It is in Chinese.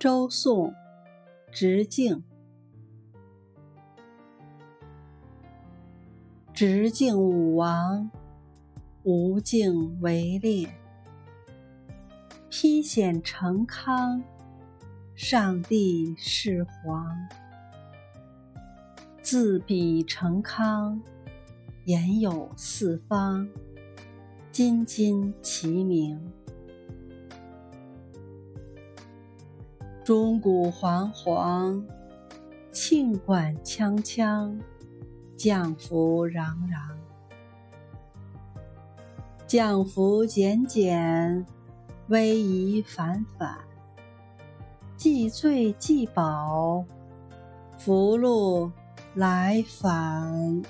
周颂，直径。直径武王，无尽围猎，披险成康，上帝是皇。自比成康，言有四方，金金齐名。钟鼓煌煌，磬管锵锵，降服攘攘。降服减减，威仪反反。既醉既宝，福禄来返。